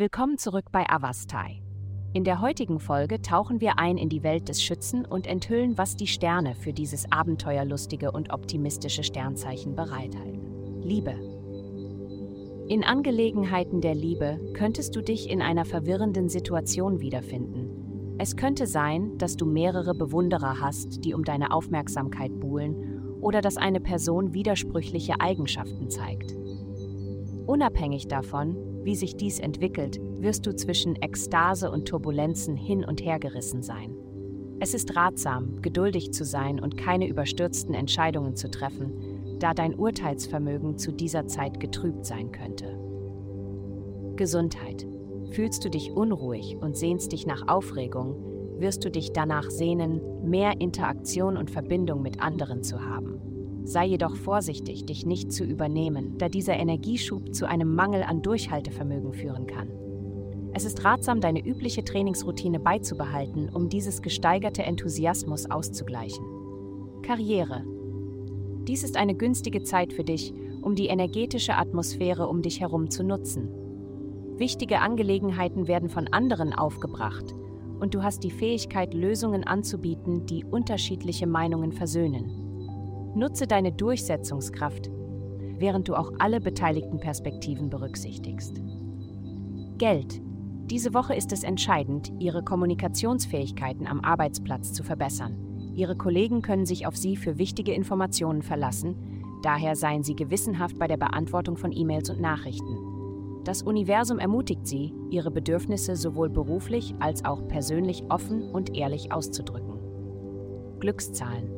Willkommen zurück bei Avastai. In der heutigen Folge tauchen wir ein in die Welt des Schützen und enthüllen, was die Sterne für dieses abenteuerlustige und optimistische Sternzeichen bereithalten. Liebe. In Angelegenheiten der Liebe könntest du dich in einer verwirrenden Situation wiederfinden. Es könnte sein, dass du mehrere Bewunderer hast, die um deine Aufmerksamkeit buhlen, oder dass eine Person widersprüchliche Eigenschaften zeigt. Unabhängig davon, wie sich dies entwickelt, wirst du zwischen Ekstase und Turbulenzen hin und her gerissen sein. Es ist ratsam, geduldig zu sein und keine überstürzten Entscheidungen zu treffen, da dein Urteilsvermögen zu dieser Zeit getrübt sein könnte. Gesundheit. Fühlst du dich unruhig und sehnst dich nach Aufregung, wirst du dich danach sehnen, mehr Interaktion und Verbindung mit anderen zu haben. Sei jedoch vorsichtig, dich nicht zu übernehmen, da dieser Energieschub zu einem Mangel an Durchhaltevermögen führen kann. Es ist ratsam, deine übliche Trainingsroutine beizubehalten, um dieses gesteigerte Enthusiasmus auszugleichen. Karriere. Dies ist eine günstige Zeit für dich, um die energetische Atmosphäre um dich herum zu nutzen. Wichtige Angelegenheiten werden von anderen aufgebracht und du hast die Fähigkeit, Lösungen anzubieten, die unterschiedliche Meinungen versöhnen. Nutze deine Durchsetzungskraft, während du auch alle beteiligten Perspektiven berücksichtigst. Geld. Diese Woche ist es entscheidend, Ihre Kommunikationsfähigkeiten am Arbeitsplatz zu verbessern. Ihre Kollegen können sich auf Sie für wichtige Informationen verlassen, daher seien Sie gewissenhaft bei der Beantwortung von E-Mails und Nachrichten. Das Universum ermutigt Sie, Ihre Bedürfnisse sowohl beruflich als auch persönlich offen und ehrlich auszudrücken. Glückszahlen